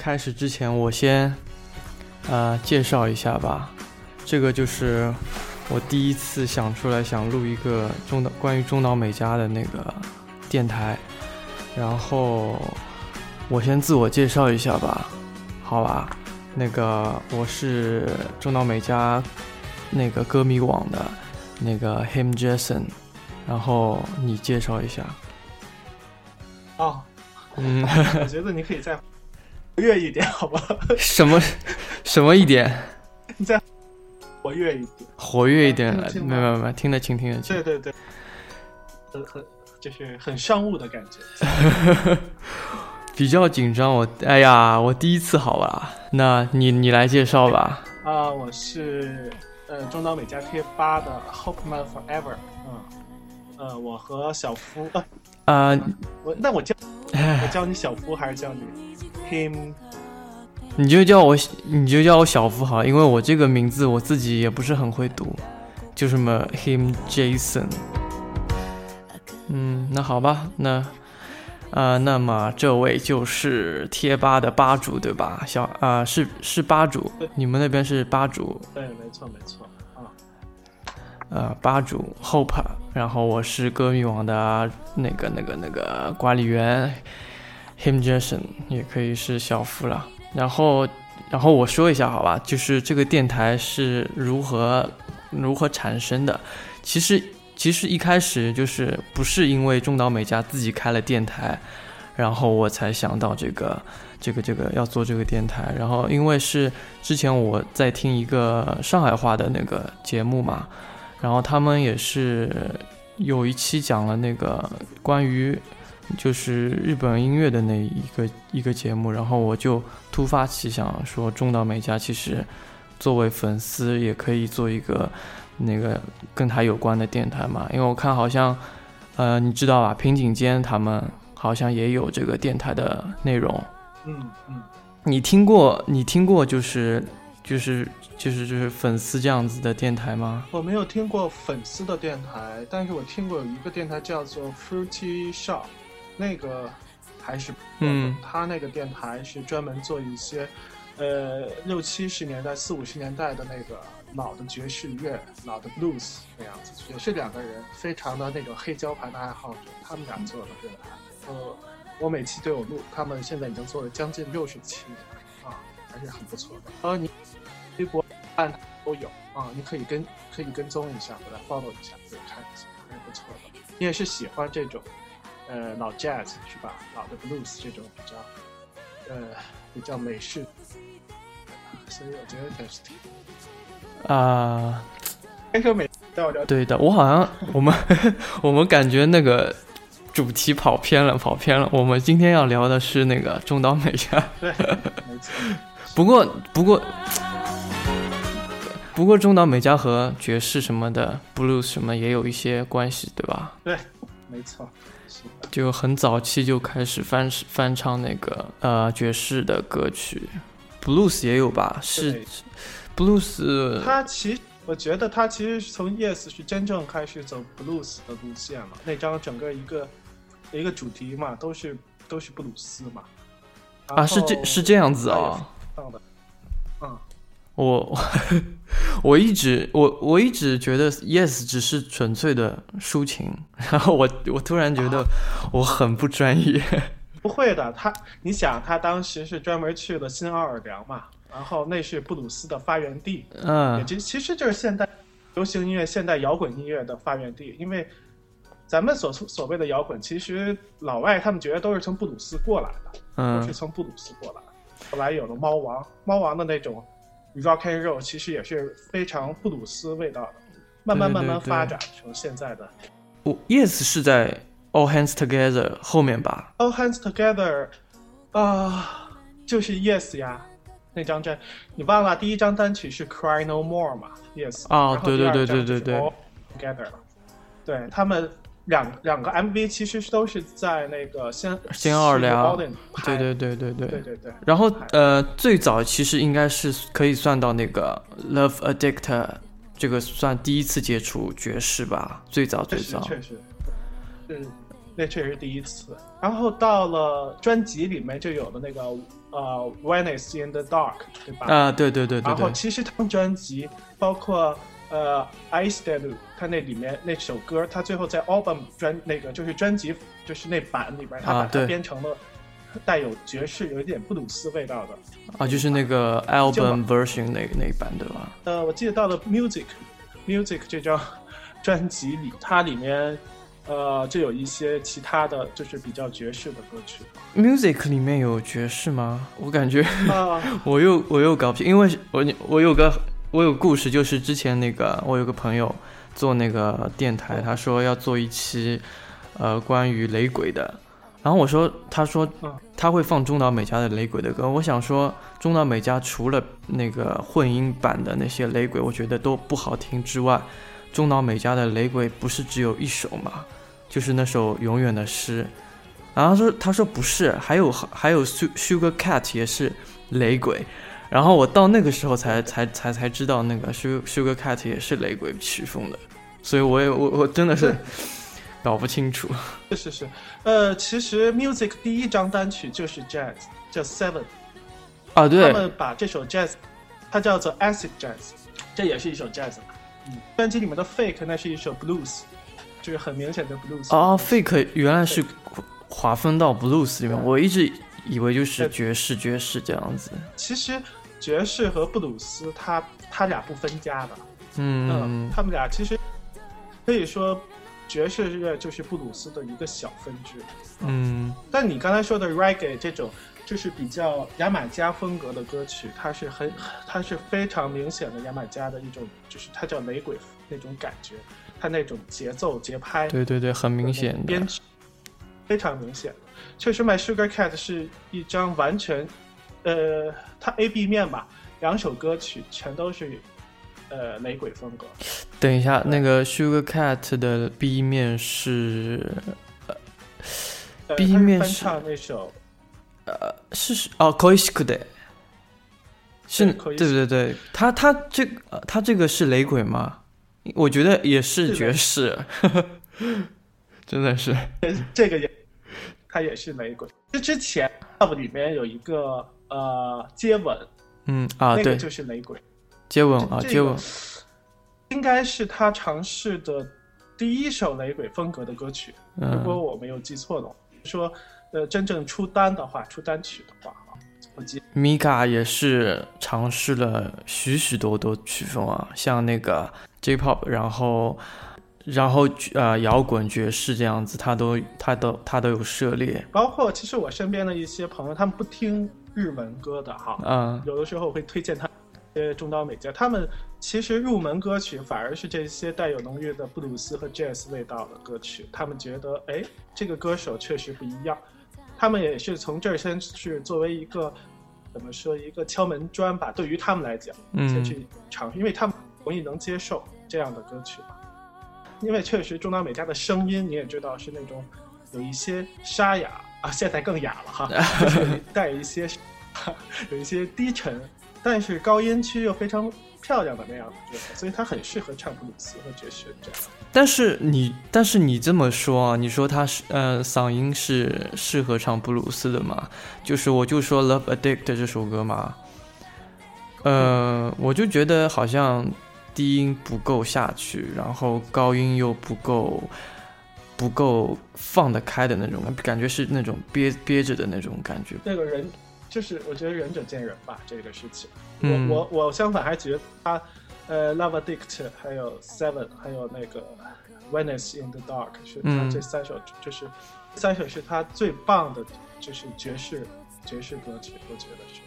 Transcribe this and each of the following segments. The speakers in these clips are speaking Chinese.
开始之前，我先呃介绍一下吧。这个就是我第一次想出来想录一个中岛关于中岛美嘉的那个电台，然后我先自我介绍一下吧，好吧？那个我是中岛美嘉那个歌迷网的那个 Him Jason，然后你介绍一下。哦，嗯，我觉得你可以再活跃一点，好吧？什么什么一点？你再活跃一点。活跃一点听得清吗没有没有没有，听得清听得清对。对对，很很就是很商务的感觉。比较紧张，我哎呀，我第一次好吧？那你你来介绍吧。啊、我是呃中岛美嘉贴吧的 Hope Man Forever。嗯，呃，我和小夫，呃，啊、我那我叫我哎，叫你小夫还是叫你 him？你就叫我你就叫我小夫好，因为我这个名字我自己也不是很会读，就什么 him Jason。嗯，那好吧，那啊、那么这位就是贴吧的吧主对吧？小啊、是是吧主，你们那边是吧主，对，没错没错。啊，呃，吧主 Hope，然后我是歌迷网的那个那个那个管理员 Him Jason，也可以是小夫了。然后，然后我说一下好吧，就是这个电台是如何如何产生的。其实其实一开始就是不是因为中岛美嘉自己开了电台，然后我才想到这个这个这个要做这个电台。然后因为是之前我在听一个上海话的那个节目嘛，然后他们也是有一期讲了那个关于就是日本音乐的那一个一个节目，然后我就突发奇想说，中岛美嘉其实作为粉丝也可以做一个那个跟他有关的电台嘛，因为我看好像呃你知道吧，平井坚他们好像也有这个电台的内容，嗯嗯，你听过你听过就是就是就是就是粉丝这样子的电台吗？我没有听过粉丝的电台，但是我听过有一个电台叫做 Fruity Shop，那个还是嗯他那个电台是专门做一些，呃，六七十年代、四五十年代的那个老的爵士乐、老的 blues 那样子，也是两个人，非常的那种黑胶盘的爱好者，他们俩做的电台。呃，我每期都有录，他们现在已经做了将近六十期了，啊，还是很不错的。呃，你微博按都有啊，你可以跟可以跟踪一下，我来 follow 一下，可以看一下，还是不错的。你也是喜欢这种，呃，老 jazz 是吧？老的 blues 这种比较，呃，比较美式，所以我觉得挺挺。啊、该说美到聊对的，我好像我们 我们感觉那个主题跑偏了，跑偏了。我们今天要聊的是那个中岛美嘉，对，没错，不过不过不过中岛美嘉和爵士什么的，blues 什么也有一些关系，对吧？没错，是的，就很早期就开始翻翻唱那个呃爵士的歌曲，blues 也有吧？是 blues 他其实我觉得他其实是从 Yes 是真正开始走 blues 的路线了，那张整个一个一个主题嘛，都是都是布鲁斯嘛。啊，是这是这样子啊、嗯，我 我一直我我一直觉得 Yes 只是纯粹的抒情，然后我我突然觉得我很不专业。不会的，他你想他当时是专门去了新奥尔良嘛，然后那是布鲁斯的发源地，也嗯就其实就是现代流行音乐、现代摇滚音乐的发源地。因为咱们所所谓的摇滚，其实老外他们觉得都是从布鲁斯过来的，都是嗯从布鲁斯过来的。后来有了猫王，猫王的那种 rock and roll，其实也是非常布鲁斯味道的，慢慢对对慢慢发展成现在的。我 Yes 是在 All Hands Together 后面吧？All Hands Together，啊、就是 Yes 呀，那张专，你忘了第一张单曲是 Cry No More 嘛？Yes，哦然后第二对对对张就是对对 Together 了，对他们两两个 MV 其实都是在那个新新奥尔良对对对对对对。对对对，然后呃，最早其实应该是可以算到那个 Love Addict 这个算第一次接触爵士吧，最早最早。确实确实，是那确实是第一次。然后到了专辑里面就有了那个呃《Venice in the Dark》，对吧？啊，对对对对然后，其实他们专辑包括呃《Ice d e l u 它那里面那首歌，它最后在 album 专那个就是专辑就是那版里边，它把它编成了带有爵士、有一点布鲁斯味道的。啊，就是那个 album version 那那一版对吧？呃，我记得到了 Music Music 这张 专辑里，它里面呃就有一些其他的就是比较爵士的歌曲 Music 里面有爵士吗？我感觉啊。我又我又搞不清，因为我我有个我有故事，就是之前那个我有个朋友做那个电台，他说要做一期呃关于雷鬼的，然后我说他说嗯他会放中岛美嘉的雷鬼的歌，我想说中岛美嘉除了那个混音版的那些雷鬼，我觉得都不好听之外，中岛美嘉的雷鬼不是只有一首嘛，就是那首《永远的诗》。然后他说他说不是，还有还有 Sugar Cat 也是雷鬼。然后我到那个时候才才才才知道那个 Sugar Sugar Cat 也是雷鬼曲风的，所以我也我我真的是 搞不清楚。是是是，呃，其实 Music 第一张单曲就是 Jazz，叫 Seven。啊，对他，们把这首 Jazz，它叫做 Acid Jazz，这也是一首 Jazz。嗯，专辑里面的 Fake 那是一首 Blues，就是很明显的 Blues。哦，Fake 原来是划分到 Blues 里面，我一直以为就是爵士爵士这样子。其实爵士和布鲁斯它它俩不分家的。嗯，他们俩其实可以说爵士乐就是布鲁斯的一个小分支。嗯但你刚才说的 reggae 这种，就是比较牙买加风格的歌曲，它是很，它是非常明显的牙买加的一种，就是它叫雷鬼那种感觉，它那种节奏节拍，对对对，很明显的编。曲非常明显。确实，《My Sugar Cat》是一张完全，呃，它 A B 面吧，两首歌曲全都是，呃，雷鬼风格。等一下，那个 Sugar Cat 的 B 面是呃 B 面是唱那首呃是是哦 k o i s k u d e 是，对对对对，他他这呃他这个是雷鬼吗？我觉得也是爵士，真的是。这个也，他也是雷鬼。这之前 Love 里面有一个呃接吻，嗯啊，对，那个就是雷鬼，接吻啊，这个接吻，应该是他尝试的第一首雷鬼风格的歌曲，如果嗯，我没有记错的话。说呃真正出单的话，出单曲的话啊，我记米卡也是尝试了许许多多曲风啊，像那个 J-pop，然后然后呃摇滚、爵士这样子，他都他都他都有涉猎，包括其实我身边的一些朋友，他们不听日文歌的哈，嗯。有的时候我会推荐他一些中岛美嘉，他们其实入门歌曲反而是这些带有浓郁的布鲁斯和 jazz 味道的歌曲，他们觉得哎，这个歌手确实不一样，他们也是从这儿先是作为一个怎么说一个敲门砖吧，对于他们来讲，先嗯去尝试，因为他们容易能接受这样的歌曲嘛，因为确实中岛美嘉的声音你也知道是那种有一些沙哑啊，现在更哑了哈，就是有带一些有一些低沉，但是高音区又非常漂亮的那样的所以他很适合唱布鲁斯和爵士这样。但是你，但是你这么说啊，你说他是呃嗓音是适合唱布鲁斯的嘛？就是我就说《Love Addict》这首歌嘛，呃，我就觉得好像低音不够下去，然后高音又不够不够放得开的那种感觉，是那种憋憋着的那种感觉。那个人就是我觉得仁者见仁吧，这个事情。嗯我我我相反还觉得他，呃，《Love Addict》还有《Seven》还有那个《Venice in the Dark》是他嗯这三首，就是三首是他最棒的，就是爵士爵士歌曲，我觉得是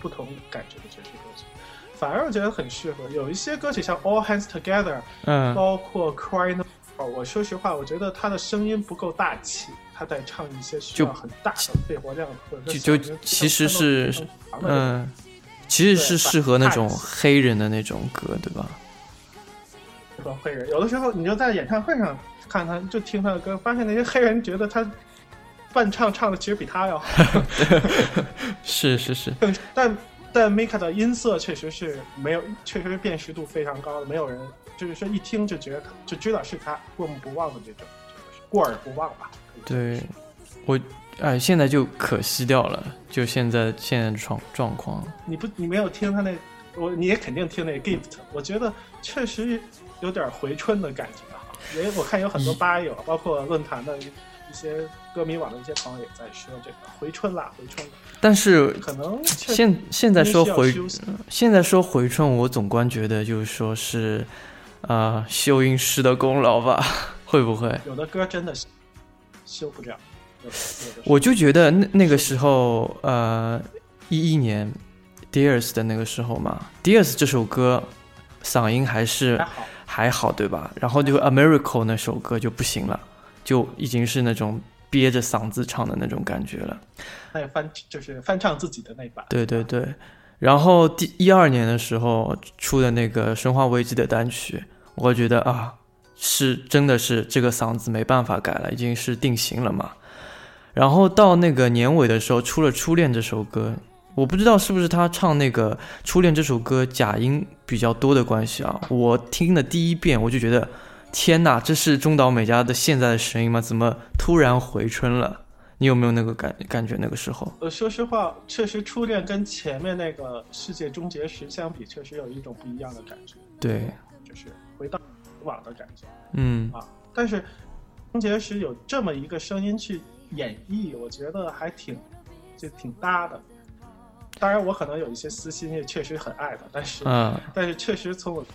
不同感觉的爵士歌曲。反而我觉得很适合。有一些歌曲，像《All Hands Together》，嗯。包括《Cry No More》，我说实话，我觉得他的声音不够大气，他在唱一些需要很大的肺活量或者就就其实是嗯，其实是适合那种黑人的那种歌，对吧？和黑人，有的时候你就在演唱会上看他，就听他的歌，发现那些黑人觉得他伴唱唱的其实比他要好，是是是，但但 Mika 的音色确实是没有，确实是辨识度非常高的，没有人就是说一听就觉得就知道是他，过目不忘的这种。过耳不忘吧。对，我哎，现在就可惜掉了，就现在现在的状状况。你不，你没有听他那，我你也肯定听那 gift，我觉得确实有点回春的感觉哈。因为我看有很多吧友，包括论坛的一些歌迷网的一些朋友也在说这个回春啦，回春。但是可能现现在说回现在说回春，我总观觉得就是说是，呃，修音师的功劳吧？会不会？有的歌真的是修不了。我就觉得那那个时候，呃，一一年，Dears 的那个时候嘛，Dears 这首歌嗓音还是还好，对吧？然后就 America 那首歌就不行了，就已经是那种憋着嗓子唱的那种感觉了。还有翻就是翻唱自己的那版。对对对。然后第一二年的时候出的那个《生化危机》的单曲，我觉得啊，是真的是这个嗓子没办法改了，已经是定型了嘛。然后到那个年尾的时候出了《初恋》这首歌，我不知道是不是他唱那个《初恋》这首歌假音比较多的关系啊。我听的第一遍我就觉得，天哪，这是中岛美嘉的现在的声音吗？怎么突然回春了？你有没有那个感感觉？那个时候？呃，说实话，确实《初恋》跟前面那个《世界终结时》相比，确实有一种不一样的感觉。对，就是回到以往的感觉。嗯啊，但是《终结时》有这么一个声音去。演绎我觉得还挺，就挺搭的。当然，我可能有一些私心，也确实很爱他，但是，嗯，但是确实从我，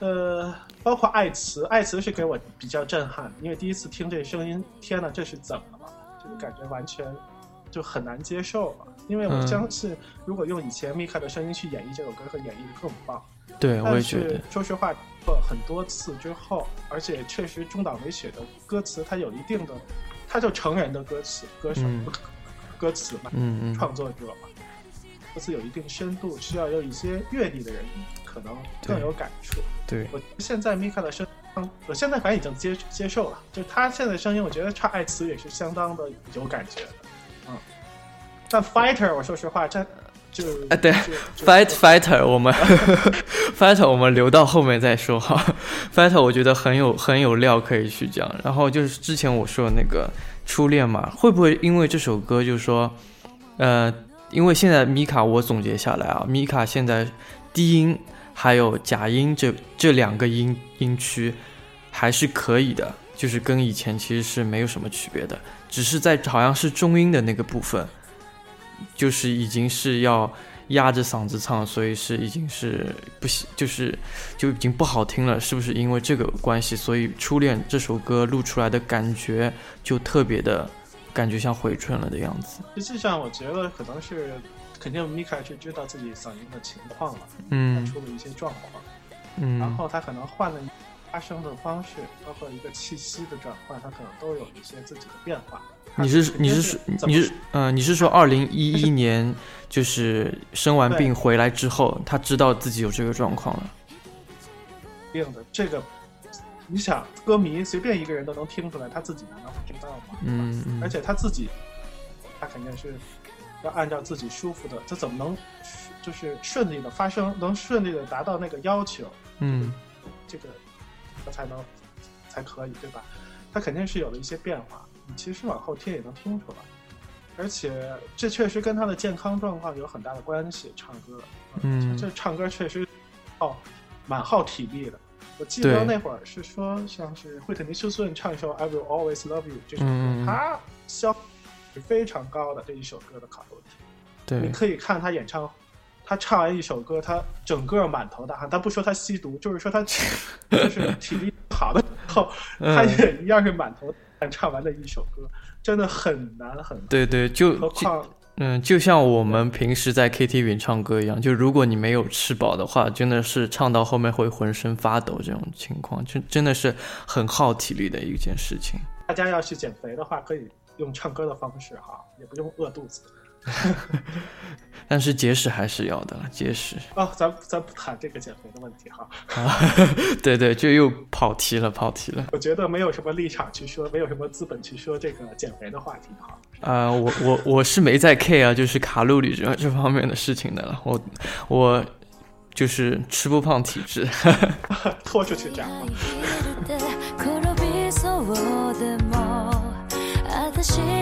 呃，包括爱词，爱词是给我比较震撼，因为第一次听这声音，天呐，这是怎么了？就是感觉完全就很难接受了。因为我相信，如果用以前米卡的声音去演绎这首歌，会演绎的更棒。对，我也觉得。说实话，过很多次之后，而且确实中岛美雪的歌词，它有一定的。它就成人的歌词，歌手，歌词嘛，创作者嘛，歌词有一定深度，需要有一些阅历的人可能更有感触。对我现在 Mika 的声，我现在反正已经接接受了，就他现在的声音，我觉得唱爱词也是相当的有感觉的，嗯。但 Fighter，我说实话，这。就哎，对，fight fighter，我们 fighter，我们留到后面再说哈。fighter，我觉得很有很有料可以去讲。然后就是之前我说的那个初恋嘛，会不会因为这首歌，就是说，呃，因为现在米卡我总结下来啊，米卡现在低音还有假音这这两个音音区还是可以的，就是跟以前其实是没有什么区别的，只是在好像是中音的那个部分。就是已经是要压着嗓子唱，所以是已经是不行，就是就已经不好听了，是不是因为这个关系？所以《初恋》这首歌录出来的感觉就特别的，感觉像回春了的样子。实际上，我觉得可能是肯定米卡是知道自己嗓音的情况了，嗯，出了一些状况，嗯，然后他可能换了发声的方式，包括一个气息的转换，他可能都有一些自己的变化。你是你是说你是嗯你是说二零一一年 就是生完病回来之后，他知道自己有这个状况了。病的这个，你想歌迷随便一个人都能听出来，他自己难道不知道吗？嗯而且他自己，他肯定是要按照自己舒服的，他怎么能就是顺利的发生，能顺利的达到那个要求？嗯，这个他才能才可以对吧？他肯定是有了一些变化。你其实往后听也能听出来，而且这确实跟他的健康状况有很大的关系。唱歌，嗯，这唱歌确实耗蛮耗体力的。我记得那会儿是说，像是惠特尼休斯顿唱一首《I Will Always Love You》这首歌，他消是非常高的这一首歌的卡路里。对，你可以看他演唱，他唱完一首歌，他整个满头大汗。他不说他吸毒，就是说他 就是体力好的时候，他也一样是满头汗。唱完的一首歌真的很难很难。对对，就嗯，就像我们平时在 KTV 唱歌一样，就如果你没有吃饱的话，真的是唱到后面会浑身发抖这种情况，就真的是很耗体力的一件事情。大家要去减肥的话，可以用唱歌的方式哈，也不用饿肚子。但是节食还是要的，节食哦，咱咱不谈这个减肥的问题哈。啊，对对，就又跑题了，跑题了。我觉得没有什么立场去说，没有什么资本去说这个减肥的话题哈。啊，我我我是没在 care 啊，就是卡路里这这方面的事情的了。我我就是吃不胖体质，拖出去讲。 でも私が